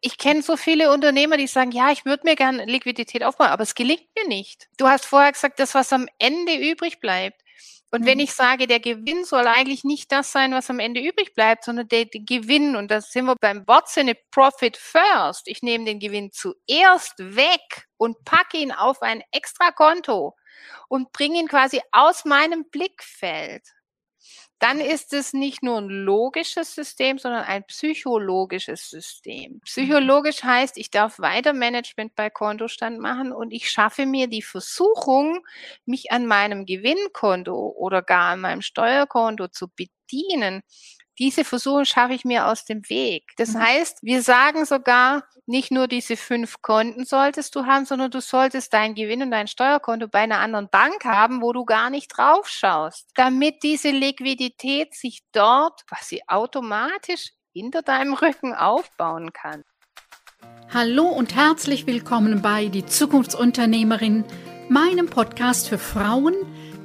Ich kenne so viele Unternehmer, die sagen, ja, ich würde mir gerne Liquidität aufbauen, aber es gelingt mir nicht. Du hast vorher gesagt, das, was am Ende übrig bleibt. Und wenn mhm. ich sage, der Gewinn soll eigentlich nicht das sein, was am Ende übrig bleibt, sondern der, der Gewinn, und da sind wir beim Wortsinne Profit First. Ich nehme den Gewinn zuerst weg und packe ihn auf ein extra Konto und bringe ihn quasi aus meinem Blickfeld dann ist es nicht nur ein logisches System, sondern ein psychologisches System. Psychologisch heißt, ich darf weiter Management bei Kontostand machen und ich schaffe mir die Versuchung, mich an meinem Gewinnkonto oder gar an meinem Steuerkonto zu bedienen diese Versuche schaffe ich mir aus dem Weg. Das mhm. heißt, wir sagen sogar, nicht nur diese fünf Konten solltest du haben, sondern du solltest dein Gewinn und dein Steuerkonto bei einer anderen Bank haben, wo du gar nicht drauf schaust, damit diese Liquidität sich dort quasi automatisch hinter deinem Rücken aufbauen kann. Hallo und herzlich willkommen bei Die Zukunftsunternehmerin, meinem Podcast für Frauen,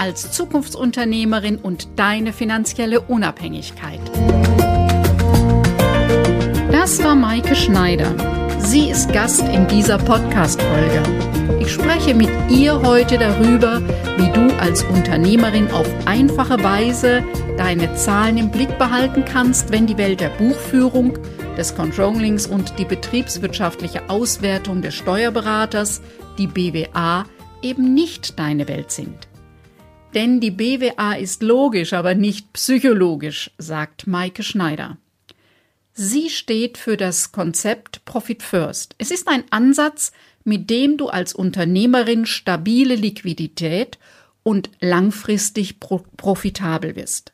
als Zukunftsunternehmerin und deine finanzielle Unabhängigkeit. Das war Maike Schneider. Sie ist Gast in dieser Podcast-Folge. Ich spreche mit ihr heute darüber, wie du als Unternehmerin auf einfache Weise deine Zahlen im Blick behalten kannst, wenn die Welt der Buchführung, des Controllings und die betriebswirtschaftliche Auswertung des Steuerberaters, die BWA, eben nicht deine Welt sind. Denn die BWA ist logisch, aber nicht psychologisch, sagt Maike Schneider. Sie steht für das Konzept Profit First. Es ist ein Ansatz, mit dem du als Unternehmerin stabile Liquidität und langfristig profitabel wirst.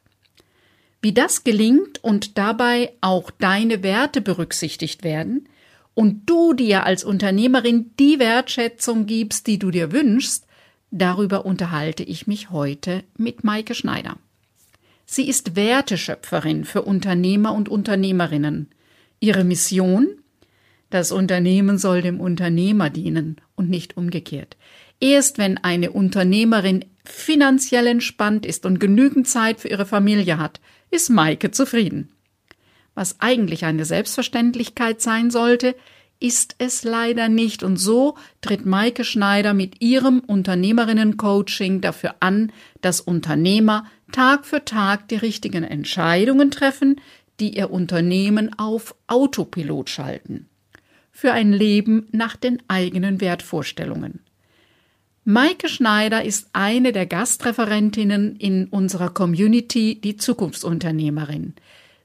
Wie das gelingt und dabei auch deine Werte berücksichtigt werden und du dir als Unternehmerin die Wertschätzung gibst, die du dir wünschst, Darüber unterhalte ich mich heute mit Maike Schneider. Sie ist Werteschöpferin für Unternehmer und Unternehmerinnen. Ihre Mission? Das Unternehmen soll dem Unternehmer dienen und nicht umgekehrt. Erst wenn eine Unternehmerin finanziell entspannt ist und genügend Zeit für ihre Familie hat, ist Maike zufrieden. Was eigentlich eine Selbstverständlichkeit sein sollte, ist es leider nicht. Und so tritt Maike Schneider mit ihrem Unternehmerinnen-Coaching dafür an, dass Unternehmer Tag für Tag die richtigen Entscheidungen treffen, die ihr Unternehmen auf Autopilot schalten. Für ein Leben nach den eigenen Wertvorstellungen. Maike Schneider ist eine der Gastreferentinnen in unserer Community, die Zukunftsunternehmerin.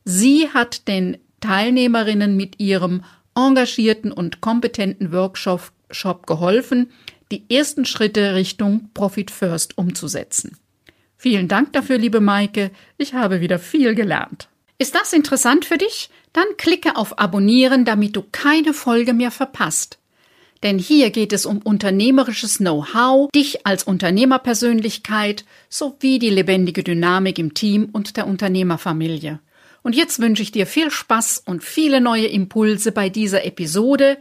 Sie hat den Teilnehmerinnen mit ihrem engagierten und kompetenten Workshop geholfen, die ersten Schritte Richtung Profit First umzusetzen. Vielen Dank dafür, liebe Maike. Ich habe wieder viel gelernt. Ist das interessant für dich? Dann klicke auf Abonnieren, damit du keine Folge mehr verpasst. Denn hier geht es um unternehmerisches Know-how, dich als Unternehmerpersönlichkeit sowie die lebendige Dynamik im Team und der Unternehmerfamilie. Und jetzt wünsche ich dir viel Spaß und viele neue Impulse bei dieser Episode,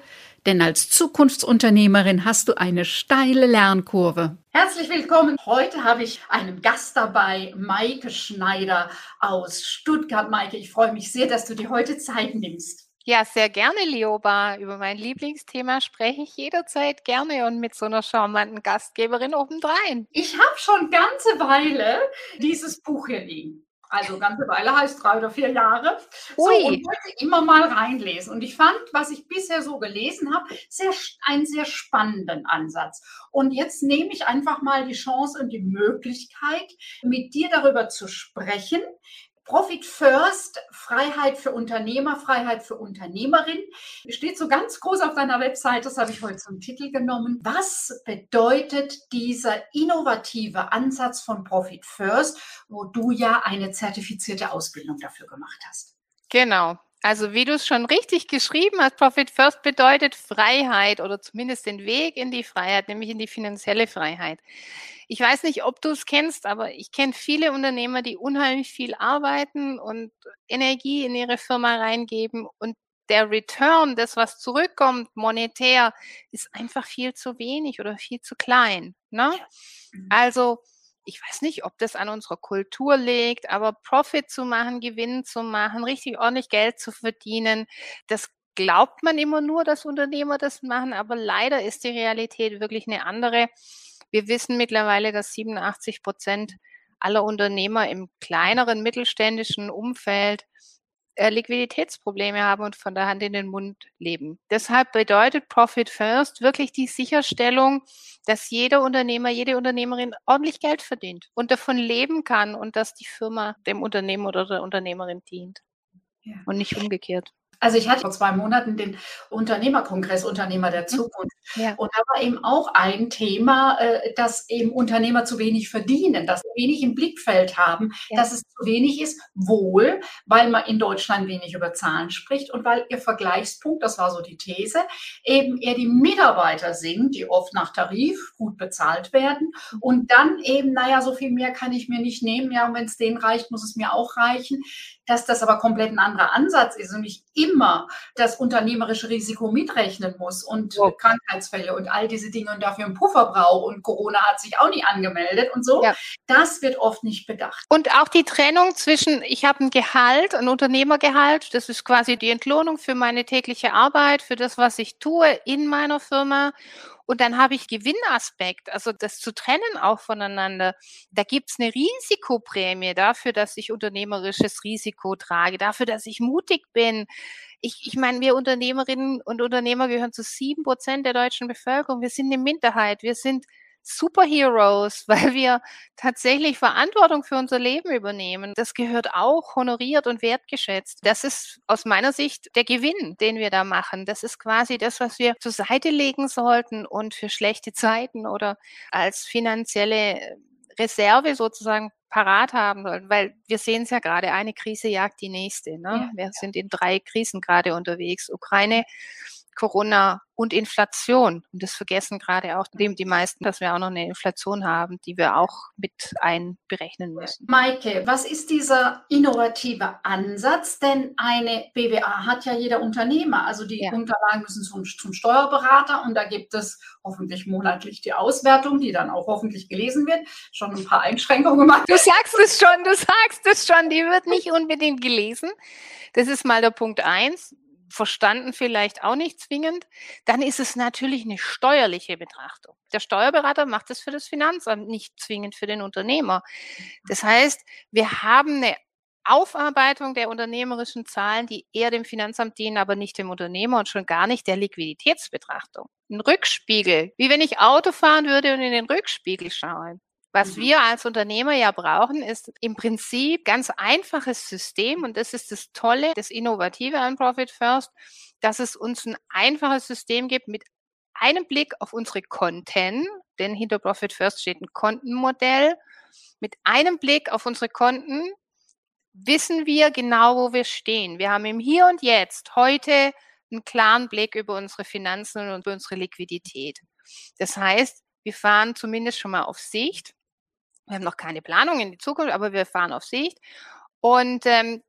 denn als Zukunftsunternehmerin hast du eine steile Lernkurve. Herzlich willkommen. Heute habe ich einen Gast dabei, Maike Schneider aus Stuttgart. Maike, ich freue mich sehr, dass du dir heute Zeit nimmst. Ja, sehr gerne, Lioba. Über mein Lieblingsthema spreche ich jederzeit gerne und mit so einer charmanten Gastgeberin obendrein. Ich habe schon ganze Weile dieses Buch hier liegen. Also ganze Weile heißt drei oder vier Jahre. So, und wollte immer mal reinlesen. Und ich fand, was ich bisher so gelesen habe, sehr, einen sehr spannenden Ansatz. Und jetzt nehme ich einfach mal die Chance und die Möglichkeit, mit dir darüber zu sprechen, Profit First, Freiheit für Unternehmer, Freiheit für Unternehmerin. Steht so ganz groß auf deiner Website, das habe ich heute zum Titel genommen. Was bedeutet dieser innovative Ansatz von Profit First, wo du ja eine zertifizierte Ausbildung dafür gemacht hast? Genau. Also wie du es schon richtig geschrieben hast, Profit First bedeutet Freiheit oder zumindest den Weg in die Freiheit, nämlich in die finanzielle Freiheit. Ich weiß nicht, ob du es kennst, aber ich kenne viele Unternehmer, die unheimlich viel arbeiten und Energie in ihre Firma reingeben und der Return, das was zurückkommt, monetär, ist einfach viel zu wenig oder viel zu klein. Ne? Mhm. Also ich weiß nicht, ob das an unserer Kultur liegt, aber Profit zu machen, Gewinn zu machen, richtig ordentlich Geld zu verdienen, das glaubt man immer nur, dass Unternehmer das machen, aber leider ist die Realität wirklich eine andere. Wir wissen mittlerweile, dass 87 Prozent aller Unternehmer im kleineren mittelständischen Umfeld Liquiditätsprobleme haben und von der Hand in den Mund leben. Deshalb bedeutet Profit First wirklich die Sicherstellung, dass jeder Unternehmer, jede Unternehmerin ordentlich Geld verdient und davon leben kann und dass die Firma dem Unternehmer oder der Unternehmerin dient ja. und nicht umgekehrt. Also ich hatte vor zwei Monaten den Unternehmerkongress Unternehmer der mhm. Zukunft. Ja. Und da war eben auch ein Thema, äh, dass eben Unternehmer zu wenig verdienen, dass sie wenig im Blickfeld haben, ja. dass es zu wenig ist, wohl, weil man in Deutschland wenig über Zahlen spricht und weil ihr Vergleichspunkt, das war so die These, eben eher die Mitarbeiter sind, die oft nach Tarif gut bezahlt werden mhm. und dann eben, naja, so viel mehr kann ich mir nicht nehmen, ja, und wenn es denen reicht, muss es mir auch reichen dass das aber komplett ein anderer Ansatz ist und ich immer das unternehmerische Risiko mitrechnen muss und ja. Krankheitsfälle und all diese Dinge und dafür einen Puffer brauche und Corona hat sich auch nie angemeldet und so. Ja. Das wird oft nicht bedacht. Und auch die Trennung zwischen, ich habe ein Gehalt, ein Unternehmergehalt, das ist quasi die Entlohnung für meine tägliche Arbeit, für das, was ich tue in meiner Firma und dann habe ich Gewinnaspekt, also das zu trennen auch voneinander. Da gibt es eine Risikoprämie dafür, dass ich unternehmerisches Risiko trage, dafür, dass ich mutig bin. Ich, ich meine, wir Unternehmerinnen und Unternehmer gehören zu sieben Prozent der deutschen Bevölkerung. Wir sind eine Minderheit. Wir sind Superheroes, weil wir tatsächlich Verantwortung für unser Leben übernehmen. Das gehört auch honoriert und wertgeschätzt. Das ist aus meiner Sicht der Gewinn, den wir da machen. Das ist quasi das, was wir zur Seite legen sollten und für schlechte Zeiten oder als finanzielle Reserve sozusagen parat haben sollten, weil wir sehen es ja gerade, eine Krise jagt die nächste. Ne? Ja, wir sind in drei Krisen gerade unterwegs. Ukraine, Corona und Inflation. Und das vergessen gerade auch dem die meisten, dass wir auch noch eine Inflation haben, die wir auch mit einberechnen müssen. Maike, was ist dieser innovative Ansatz? Denn eine BWA hat ja jeder Unternehmer. Also die ja. Unterlagen müssen zum, zum Steuerberater und da gibt es hoffentlich monatlich die Auswertung, die dann auch hoffentlich gelesen wird. Schon ein paar Einschränkungen gemacht. Du sagst es schon, du sagst es schon, die wird nicht unbedingt gelesen. Das ist mal der Punkt eins verstanden vielleicht auch nicht zwingend, dann ist es natürlich eine steuerliche Betrachtung. Der Steuerberater macht es für das Finanzamt, nicht zwingend für den Unternehmer. Das heißt, wir haben eine Aufarbeitung der unternehmerischen Zahlen, die eher dem Finanzamt dienen, aber nicht dem Unternehmer und schon gar nicht der Liquiditätsbetrachtung. Ein Rückspiegel, wie wenn ich Auto fahren würde und in den Rückspiegel schaue. Was mhm. wir als Unternehmer ja brauchen, ist im Prinzip ganz einfaches System und das ist das Tolle, das Innovative an Profit First, dass es uns ein einfaches System gibt mit einem Blick auf unsere Konten, denn hinter Profit First steht ein Kontenmodell. Mit einem Blick auf unsere Konten wissen wir genau, wo wir stehen. Wir haben im Hier und Jetzt heute einen klaren Blick über unsere Finanzen und über unsere Liquidität. Das heißt, wir fahren zumindest schon mal auf Sicht wir haben noch keine Planung in die Zukunft, aber wir fahren auf Sicht. Und ähm,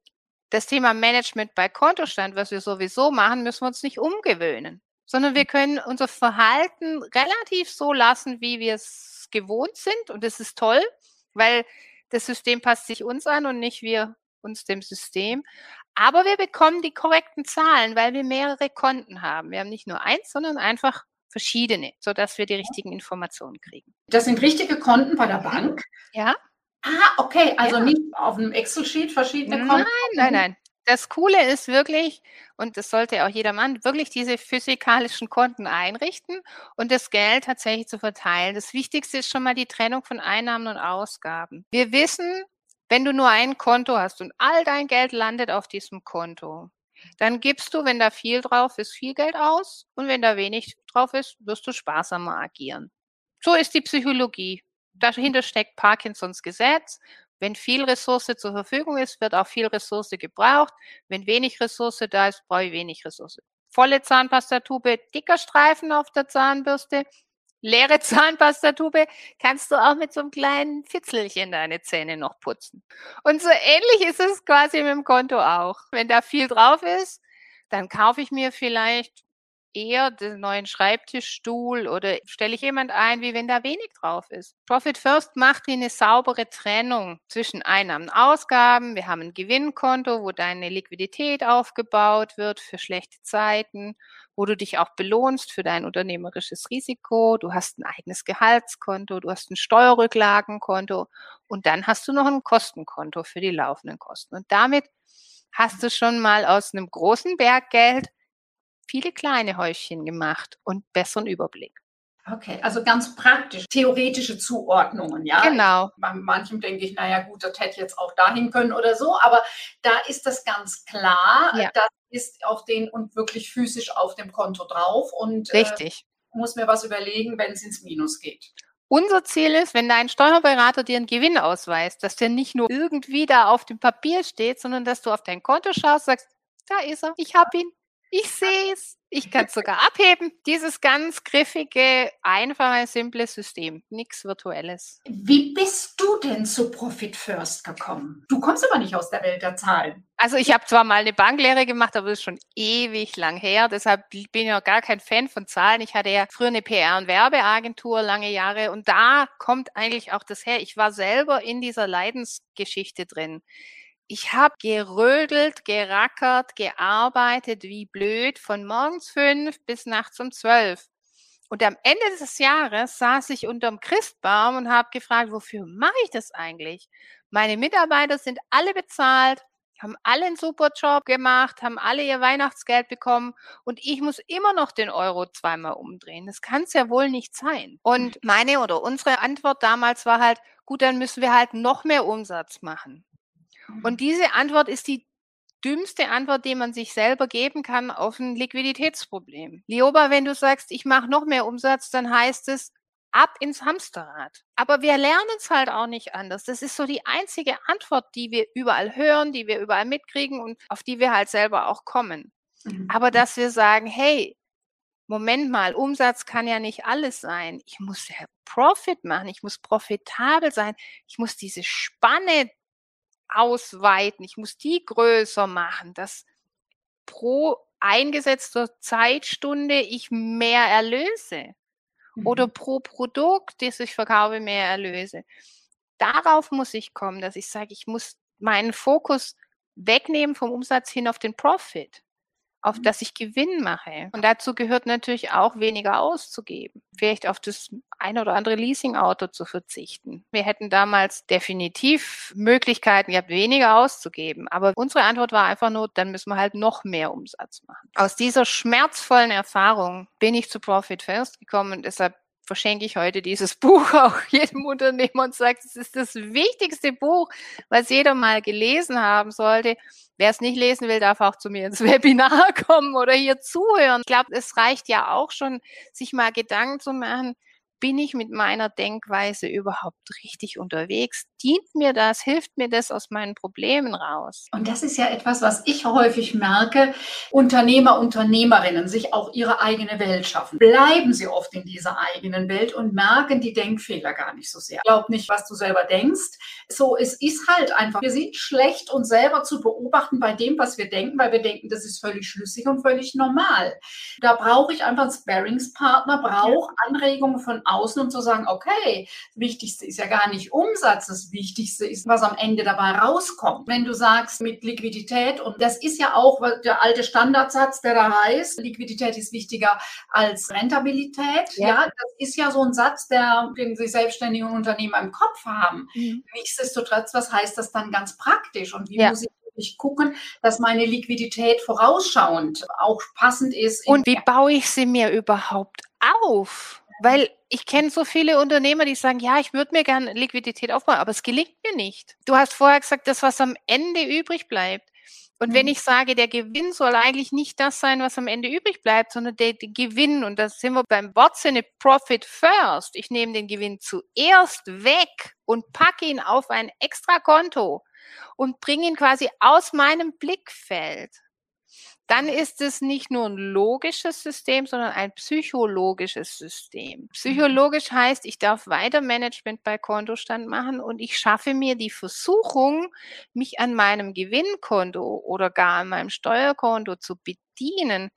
das Thema Management bei Kontostand, was wir sowieso machen, müssen wir uns nicht umgewöhnen, sondern wir können unser Verhalten relativ so lassen, wie wir es gewohnt sind. Und das ist toll, weil das System passt sich uns an und nicht wir uns dem System. Aber wir bekommen die korrekten Zahlen, weil wir mehrere Konten haben. Wir haben nicht nur eins, sondern einfach verschiedene, sodass wir die richtigen Informationen kriegen. Das sind richtige Konten bei der mhm. Bank? Ja. Ah, okay, also ja. nicht auf einem Excel-Sheet verschiedene Konten? Nein, nein, nein. Das Coole ist wirklich, und das sollte auch jeder Mann, wirklich diese physikalischen Konten einrichten und das Geld tatsächlich zu verteilen. Das Wichtigste ist schon mal die Trennung von Einnahmen und Ausgaben. Wir wissen, wenn du nur ein Konto hast und all dein Geld landet auf diesem Konto, dann gibst du, wenn da viel drauf ist, viel Geld aus und wenn da wenig drauf ist, wirst du sparsamer agieren. So ist die Psychologie. Dahinter steckt Parkinsons Gesetz. Wenn viel Ressource zur Verfügung ist, wird auch viel Ressource gebraucht. Wenn wenig Ressource da ist, brauche ich wenig Ressource. Volle Zahnpastatube, dicker Streifen auf der Zahnbürste, leere Zahnpastatube kannst du auch mit so einem kleinen Fitzelchen deine Zähne noch putzen. Und so ähnlich ist es quasi mit dem Konto auch. Wenn da viel drauf ist, dann kaufe ich mir vielleicht eher den neuen Schreibtischstuhl oder stelle ich jemand ein, wie wenn da wenig drauf ist. Profit First macht wie eine saubere Trennung zwischen Einnahmen und Ausgaben. Wir haben ein Gewinnkonto, wo deine Liquidität aufgebaut wird für schlechte Zeiten, wo du dich auch belohnst für dein unternehmerisches Risiko. Du hast ein eigenes Gehaltskonto, du hast ein Steuerrücklagenkonto und dann hast du noch ein Kostenkonto für die laufenden Kosten. Und damit hast du schon mal aus einem großen Berg Geld viele kleine Häufchen gemacht und besseren Überblick. Okay, also ganz praktisch, theoretische Zuordnungen, ja. Genau. bei manchem denke ich, naja gut, das hätte jetzt auch dahin können oder so, aber da ist das ganz klar, ja. das ist auf den und wirklich physisch auf dem Konto drauf und äh, Richtig. Äh, muss mir was überlegen, wenn es ins Minus geht. Unser Ziel ist, wenn dein Steuerberater dir einen Gewinn ausweist, dass der nicht nur irgendwie da auf dem Papier steht, sondern dass du auf dein Konto schaust, sagst, da ist er, ich habe ihn, ich sehe es. Ich kann es sogar abheben. Dieses ganz griffige, einfache, simple System. Nichts Virtuelles. Wie bist du denn zu Profit First gekommen? Du kommst aber nicht aus der Welt der Zahlen. Also ich habe zwar mal eine Banklehre gemacht, aber das ist schon ewig lang her. Deshalb bin ich ja gar kein Fan von Zahlen. Ich hatte ja früher eine PR- und Werbeagentur lange Jahre und da kommt eigentlich auch das her. Ich war selber in dieser Leidensgeschichte drin ich habe gerödelt, gerackert, gearbeitet wie blöd von morgens fünf bis nachts um zwölf. Und am Ende des Jahres saß ich unterm Christbaum und habe gefragt, wofür mache ich das eigentlich? Meine Mitarbeiter sind alle bezahlt, haben alle einen super Job gemacht, haben alle ihr Weihnachtsgeld bekommen und ich muss immer noch den Euro zweimal umdrehen. Das kann es ja wohl nicht sein. Und meine oder unsere Antwort damals war halt, gut, dann müssen wir halt noch mehr Umsatz machen. Und diese Antwort ist die dümmste Antwort, die man sich selber geben kann auf ein Liquiditätsproblem. Lioba, wenn du sagst, ich mache noch mehr Umsatz, dann heißt es ab ins Hamsterrad. Aber wir lernen es halt auch nicht anders. Das ist so die einzige Antwort, die wir überall hören, die wir überall mitkriegen und auf die wir halt selber auch kommen. Mhm. Aber dass wir sagen, hey, Moment mal, Umsatz kann ja nicht alles sein. Ich muss ja Profit machen, ich muss profitabel sein, ich muss diese Spanne ausweiten, ich muss die größer machen, dass pro eingesetzter Zeitstunde ich mehr erlöse mhm. oder pro Produkt, das ich verkaufe, mehr erlöse. Darauf muss ich kommen, dass ich sage, ich muss meinen Fokus wegnehmen vom Umsatz hin auf den Profit auf mhm. das ich Gewinn mache. Und dazu gehört natürlich auch weniger auszugeben. Vielleicht auf das ein oder andere Leasing-Auto zu verzichten. Wir hätten damals definitiv Möglichkeiten gehabt, weniger auszugeben. Aber unsere Antwort war einfach nur, dann müssen wir halt noch mehr Umsatz machen. Aus dieser schmerzvollen Erfahrung bin ich zu Profit First gekommen und deshalb verschenke ich heute dieses Buch auch jedem Unternehmer und sage, es ist das wichtigste Buch, was jeder mal gelesen haben sollte. Wer es nicht lesen will, darf auch zu mir ins Webinar kommen oder hier zuhören. Ich glaube, es reicht ja auch schon, sich mal Gedanken zu machen, bin ich mit meiner Denkweise überhaupt richtig unterwegs? Dient mir das? Hilft mir das aus meinen Problemen raus? Und das ist ja etwas, was ich häufig merke. Unternehmer, Unternehmerinnen sich auch ihre eigene Welt schaffen. Bleiben sie oft in dieser eigenen Welt und merken die Denkfehler gar nicht so sehr. Glaub nicht, was du selber denkst. So, es ist halt einfach, wir sind schlecht, uns selber zu beobachten bei dem, was wir denken, weil wir denken, das ist völlig schlüssig und völlig normal. Da brauche ich einfach einen Sparringspartner, brauche Anregungen von außen und zu sagen, okay, das Wichtigste ist ja gar nicht Umsatz, das Wichtigste ist, was am Ende dabei rauskommt. Wenn du sagst mit Liquidität, und das ist ja auch der alte Standardsatz, der da heißt, Liquidität ist wichtiger als Rentabilität. Ja, ja das ist ja so ein Satz, der, den sich selbstständige Unternehmer im Kopf haben. Mhm. Nichtsdestotrotz, was heißt das dann ganz praktisch und wie ja. muss ich ich gucken, dass meine Liquidität vorausschauend auch passend ist. Und wie baue ich sie mir überhaupt auf? Weil ich kenne so viele Unternehmer, die sagen, ja, ich würde mir gerne Liquidität aufbauen, aber es gelingt mir nicht. Du hast vorher gesagt, das, was am Ende übrig bleibt. Und wenn mhm. ich sage, der Gewinn soll eigentlich nicht das sein, was am Ende übrig bleibt, sondern der, der Gewinn, und da sind wir beim Wortsinne Profit First. Ich nehme den Gewinn zuerst weg und packe ihn auf ein extra Konto und bringe ihn quasi aus meinem Blickfeld dann ist es nicht nur ein logisches System, sondern ein psychologisches System. Psychologisch heißt, ich darf weiter Management bei Kontostand machen und ich schaffe mir die Versuchung, mich an meinem Gewinnkonto oder gar an meinem Steuerkonto zu bedienen.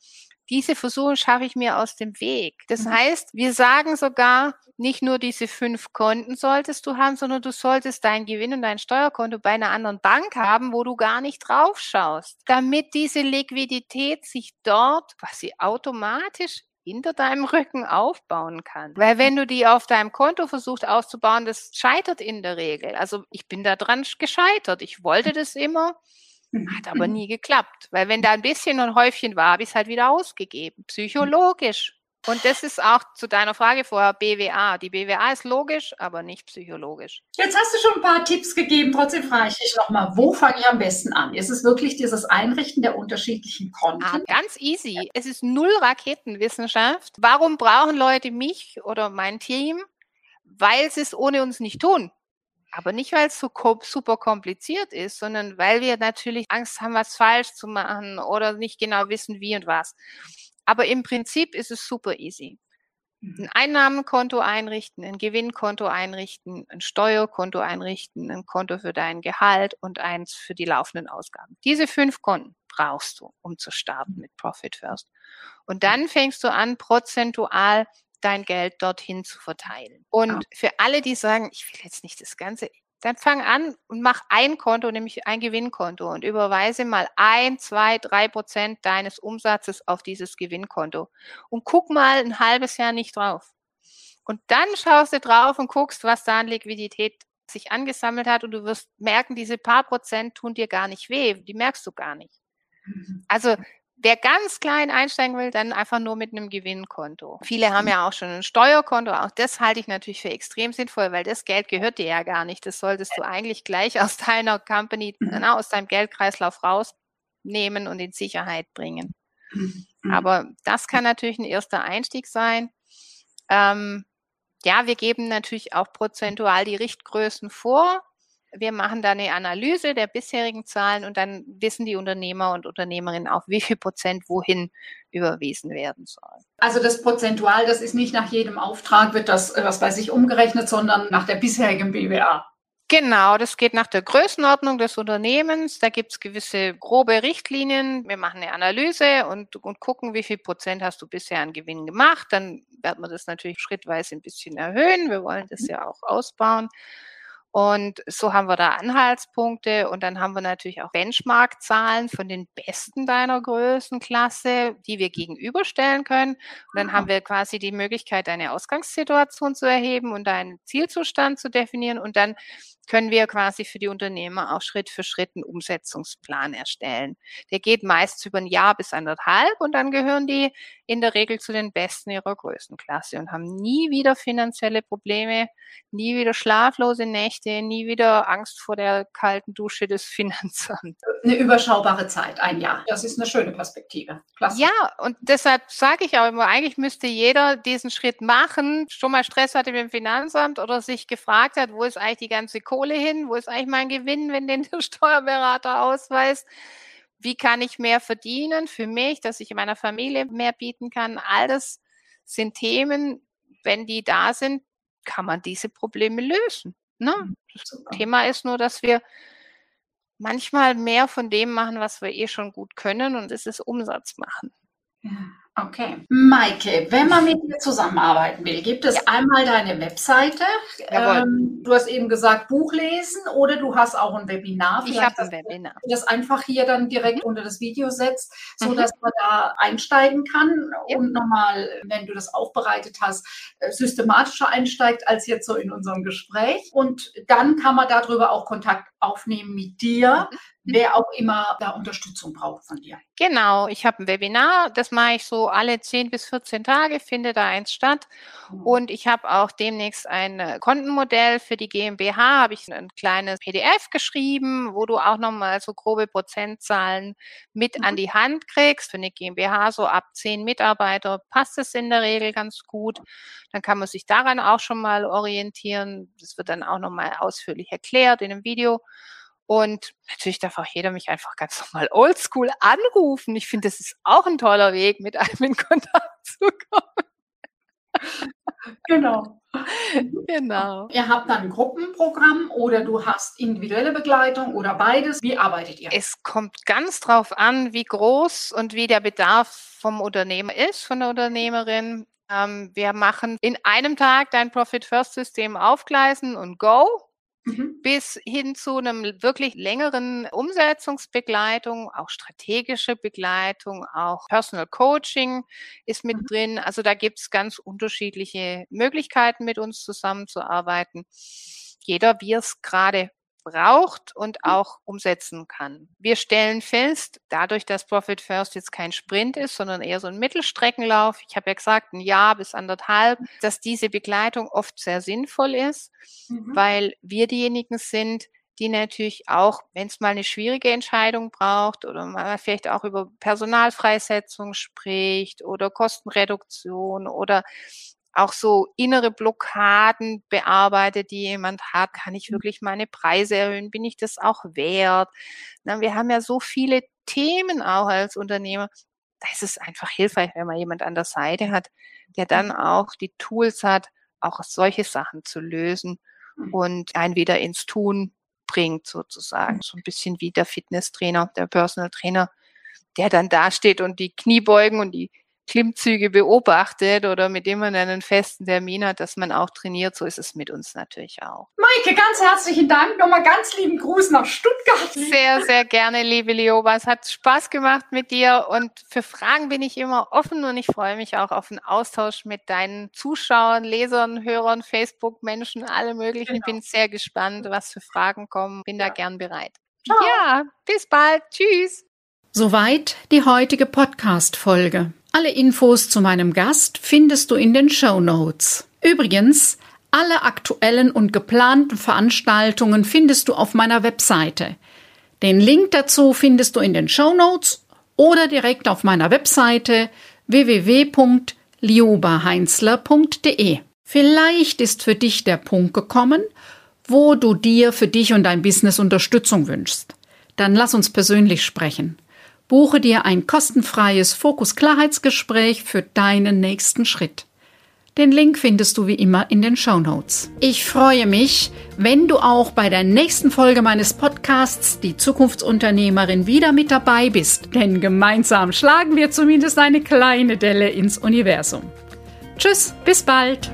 Diese Versuchung schaffe ich mir aus dem Weg. Das mhm. heißt, wir sagen sogar, nicht nur diese fünf Konten solltest du haben, sondern du solltest dein Gewinn und dein Steuerkonto bei einer anderen Bank haben, wo du gar nicht drauf schaust, damit diese Liquidität sich dort quasi automatisch hinter deinem Rücken aufbauen kann. Weil wenn du die auf deinem Konto versuchst auszubauen, das scheitert in der Regel. Also ich bin da dran gescheitert. Ich wollte das immer, hat aber nie geklappt. Weil wenn da ein bisschen ein Häufchen war, habe ich es halt wieder ausgegeben. Psychologisch. Und das ist auch zu deiner Frage vorher BWA. Die BWA ist logisch, aber nicht psychologisch. Jetzt hast du schon ein paar Tipps gegeben. Trotzdem frage ich dich nochmal, wo fange ich am besten an? Ist es wirklich dieses Einrichten der unterschiedlichen Konten? Ah, ganz easy. Es ist null Raketenwissenschaft. Warum brauchen Leute mich oder mein Team? Weil sie es ohne uns nicht tun. Aber nicht, weil es so super kompliziert ist, sondern weil wir natürlich Angst haben, was falsch zu machen oder nicht genau wissen, wie und was. Aber im Prinzip ist es super easy. Ein mhm. Einnahmenkonto einrichten, ein Gewinnkonto einrichten, ein Steuerkonto einrichten, ein Konto für dein Gehalt und eins für die laufenden Ausgaben. Diese fünf Konten brauchst du, um zu starten mit Profit First. Und dann fängst du an, prozentual dein Geld dorthin zu verteilen. Und für alle, die sagen, ich will jetzt nicht das ganze, dann fang an und mach ein Konto, nämlich ein Gewinnkonto und überweise mal ein, zwei, drei Prozent deines Umsatzes auf dieses Gewinnkonto und guck mal ein halbes Jahr nicht drauf. Und dann schaust du drauf und guckst, was da an Liquidität sich angesammelt hat und du wirst merken, diese paar Prozent tun dir gar nicht weh, die merkst du gar nicht. Mhm. Also Wer ganz klein einsteigen will, dann einfach nur mit einem Gewinnkonto. Viele haben ja auch schon ein Steuerkonto. Auch das halte ich natürlich für extrem sinnvoll, weil das Geld gehört dir ja gar nicht. Das solltest du eigentlich gleich aus deiner Company, mhm. na, aus deinem Geldkreislauf rausnehmen und in Sicherheit bringen. Mhm. Aber das kann natürlich ein erster Einstieg sein. Ähm, ja, wir geben natürlich auch prozentual die Richtgrößen vor wir machen da eine Analyse der bisherigen Zahlen und dann wissen die Unternehmer und Unternehmerinnen auch, wie viel Prozent wohin überwiesen werden soll. Also das Prozentual, das ist nicht nach jedem Auftrag, wird das, was weiß ich, umgerechnet, sondern nach der bisherigen BWA. Genau, das geht nach der Größenordnung des Unternehmens. Da gibt es gewisse grobe Richtlinien. Wir machen eine Analyse und, und gucken, wie viel Prozent hast du bisher an Gewinn gemacht. Dann werden wir das natürlich schrittweise ein bisschen erhöhen. Wir wollen das ja auch ausbauen. Und so haben wir da Anhaltspunkte und dann haben wir natürlich auch Benchmark-Zahlen von den Besten deiner Größenklasse, die wir gegenüberstellen können. Und dann haben wir quasi die Möglichkeit, eine Ausgangssituation zu erheben und einen Zielzustand zu definieren. Und dann können wir quasi für die Unternehmer auch Schritt für Schritt einen Umsetzungsplan erstellen. Der geht meist über ein Jahr bis anderthalb und dann gehören die in der Regel zu den Besten ihrer Größenklasse und haben nie wieder finanzielle Probleme, nie wieder schlaflose Nächte, nie wieder Angst vor der kalten Dusche des Finanzamts. Eine überschaubare Zeit, ein Jahr. Das ist eine schöne Perspektive. Klasse. Ja, und deshalb sage ich auch immer, eigentlich müsste jeder diesen Schritt machen, schon mal Stress hatte mit dem Finanzamt oder sich gefragt hat, wo ist eigentlich die ganze Kohle hin? Wo ist eigentlich mein Gewinn, wenn den der Steuerberater ausweist? Wie kann ich mehr verdienen für mich, dass ich meiner Familie mehr bieten kann? All das sind Themen, wenn die da sind, kann man diese Probleme lösen. Ne? Mhm, das Thema ist nur, dass wir manchmal mehr von dem machen, was wir eh schon gut können, und es ist Umsatz machen. Ja. Okay. Maike, wenn man mit dir zusammenarbeiten will, gibt es ja. einmal deine Webseite. Ähm, du hast eben gesagt, Buch lesen oder du hast auch ein Webinar. Vielleicht ich habe ein Webinar. Das einfach hier dann direkt mhm. unter das Video setzt, sodass mhm. man da einsteigen kann ja. und nochmal, wenn du das aufbereitet hast, äh, systematischer einsteigt als jetzt so in unserem Gespräch. Und dann kann man darüber auch Kontakt aufnehmen mit dir, mhm. wer auch immer da Unterstützung braucht von dir. Genau, ich habe ein Webinar, das mache ich so alle 10 bis 14 Tage, finde da eins statt. Mhm. Und ich habe auch demnächst ein äh, Kontenmodell für die GmbH, habe ich ein kleines PDF geschrieben, wo du auch nochmal so grobe Prozentzahlen mit mhm. an die Hand kriegst. Für eine GmbH so ab 10 Mitarbeiter passt es in der Regel ganz gut. Dann kann man sich daran auch schon mal orientieren. Das wird dann auch nochmal ausführlich erklärt in einem Video. Und natürlich darf auch jeder mich einfach ganz normal oldschool anrufen. Ich finde, das ist auch ein toller Weg, mit einem in Kontakt zu kommen. Genau. Genau. Ihr habt dann ein Gruppenprogramm oder du hast individuelle Begleitung oder beides. Wie arbeitet ihr? Es kommt ganz drauf an, wie groß und wie der Bedarf vom Unternehmer ist, von der Unternehmerin. Ähm, wir machen in einem Tag dein Profit First System aufgleisen und go. Mhm. bis hin zu einem wirklich längeren Umsetzungsbegleitung, auch strategische Begleitung, auch Personal Coaching ist mit mhm. drin. Also da gibt's ganz unterschiedliche Möglichkeiten, mit uns zusammenzuarbeiten. Jeder, wie es gerade braucht und mhm. auch umsetzen kann. Wir stellen fest, dadurch, dass Profit First jetzt kein Sprint ist, sondern eher so ein Mittelstreckenlauf, ich habe ja gesagt, ein Jahr bis anderthalb, dass diese Begleitung oft sehr sinnvoll ist, mhm. weil wir diejenigen sind, die natürlich auch, wenn es mal eine schwierige Entscheidung braucht oder man vielleicht auch über Personalfreisetzung spricht oder Kostenreduktion oder auch so innere Blockaden bearbeitet, die jemand hat. Kann ich mhm. wirklich meine Preise erhöhen? Bin ich das auch wert? Na, wir haben ja so viele Themen auch als Unternehmer. Da ist es einfach hilfreich, wenn man jemand an der Seite hat, der dann mhm. auch die Tools hat, auch solche Sachen zu lösen mhm. und einen wieder ins Tun bringt sozusagen. So ein bisschen wie der Fitnesstrainer, der Personal Trainer, der dann dasteht und die Kniebeugen und die Klimmzüge beobachtet oder mit dem man einen festen Termin hat, dass man auch trainiert. So ist es mit uns natürlich auch. Maike, ganz herzlichen Dank. Nochmal ganz lieben Gruß nach Stuttgart. Sehr, sehr gerne, liebe Lioba. Es hat Spaß gemacht mit dir und für Fragen bin ich immer offen und ich freue mich auch auf einen Austausch mit deinen Zuschauern, Lesern, Hörern, Facebook-Menschen, alle möglichen. Genau. Bin sehr gespannt, was für Fragen kommen. Bin ja. da gern bereit. Ciao. Ja, bis bald. Tschüss. Soweit die heutige Podcast-Folge. Alle Infos zu meinem Gast findest du in den Show Notes. Übrigens, alle aktuellen und geplanten Veranstaltungen findest du auf meiner Webseite. Den Link dazu findest du in den Show Notes oder direkt auf meiner Webseite www.liobaheinzler.de. Vielleicht ist für dich der Punkt gekommen, wo du dir für dich und dein Business Unterstützung wünschst. Dann lass uns persönlich sprechen. Buche dir ein kostenfreies Fokus-Klarheitsgespräch für deinen nächsten Schritt. Den Link findest du wie immer in den Show Notes. Ich freue mich, wenn du auch bei der nächsten Folge meines Podcasts Die Zukunftsunternehmerin wieder mit dabei bist, denn gemeinsam schlagen wir zumindest eine kleine Delle ins Universum. Tschüss, bis bald!